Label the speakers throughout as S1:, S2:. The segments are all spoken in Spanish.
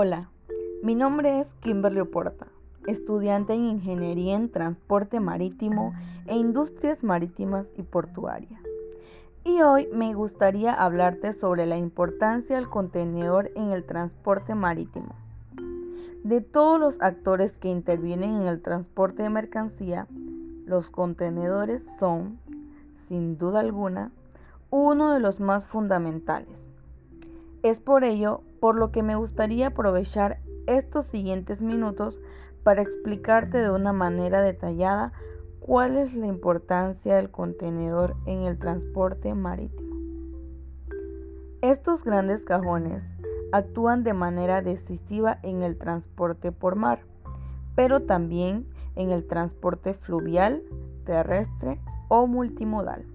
S1: Hola, mi nombre es Kimberly Oporta, estudiante en Ingeniería en Transporte Marítimo e Industrias Marítimas y Portuarias. Y hoy me gustaría hablarte sobre la importancia del contenedor en el transporte marítimo. De todos los actores que intervienen en el transporte de mercancía, los contenedores son, sin duda alguna, uno de los más fundamentales. Es por ello por lo que me gustaría aprovechar estos siguientes minutos para explicarte de una manera detallada cuál es la importancia del contenedor en el transporte marítimo. Estos grandes cajones actúan de manera decisiva en el transporte por mar, pero también en el transporte fluvial, terrestre o multimodal.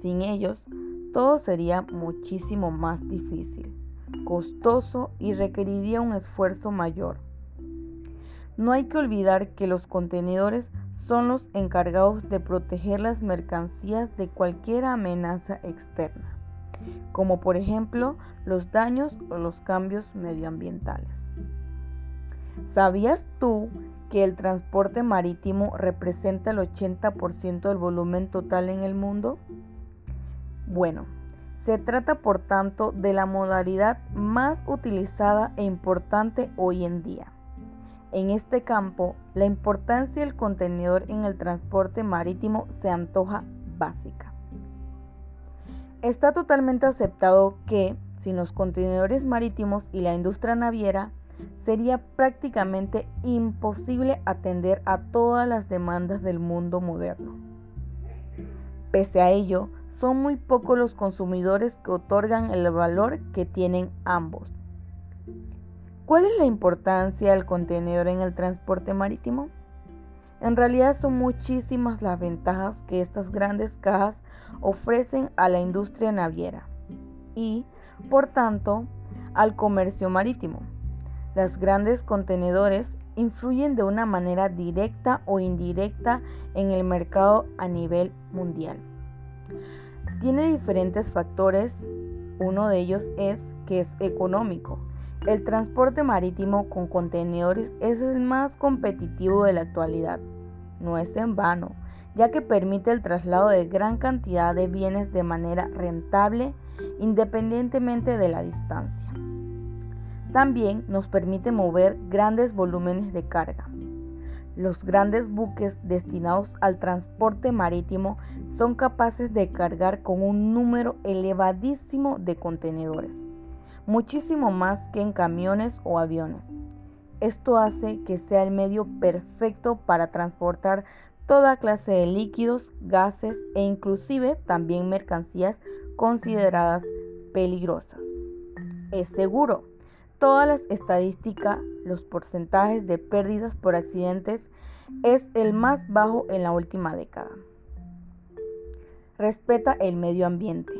S1: Sin ellos, todo sería muchísimo más difícil costoso y requeriría un esfuerzo mayor. No hay que olvidar que los contenedores son los encargados de proteger las mercancías de cualquier amenaza externa, como por ejemplo los daños o los cambios medioambientales. ¿Sabías tú que el transporte marítimo representa el 80% del volumen total en el mundo? Bueno, se trata, por tanto, de la modalidad más utilizada e importante hoy en día. En este campo, la importancia del contenedor en el transporte marítimo se antoja básica. Está totalmente aceptado que, sin los contenedores marítimos y la industria naviera, sería prácticamente imposible atender a todas las demandas del mundo moderno. Pese a ello, son muy pocos los consumidores que otorgan el valor que tienen ambos. ¿Cuál es la importancia del contenedor en el transporte marítimo? En realidad son muchísimas las ventajas que estas grandes cajas ofrecen a la industria naviera y, por tanto, al comercio marítimo. Las grandes contenedores influyen de una manera directa o indirecta en el mercado a nivel mundial. Tiene diferentes factores. Uno de ellos es que es económico. El transporte marítimo con contenedores es el más competitivo de la actualidad. No es en vano, ya que permite el traslado de gran cantidad de bienes de manera rentable independientemente de la distancia. También nos permite mover grandes volúmenes de carga. Los grandes buques destinados al transporte marítimo son capaces de cargar con un número elevadísimo de contenedores, muchísimo más que en camiones o aviones. Esto hace que sea el medio perfecto para transportar toda clase de líquidos, gases e inclusive también mercancías consideradas peligrosas. Es seguro todas las estadísticas, los porcentajes de pérdidas por accidentes es el más bajo en la última década. Respeta el medio ambiente.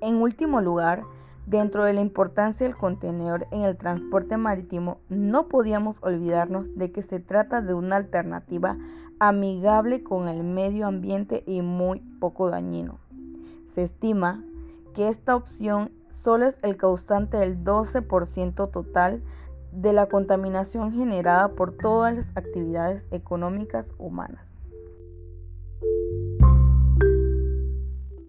S1: En último lugar, dentro de la importancia del contenedor en el transporte marítimo, no podíamos olvidarnos de que se trata de una alternativa amigable con el medio ambiente y muy poco dañino. Se estima que esta opción solo es el causante del 12% total de la contaminación generada por todas las actividades económicas humanas.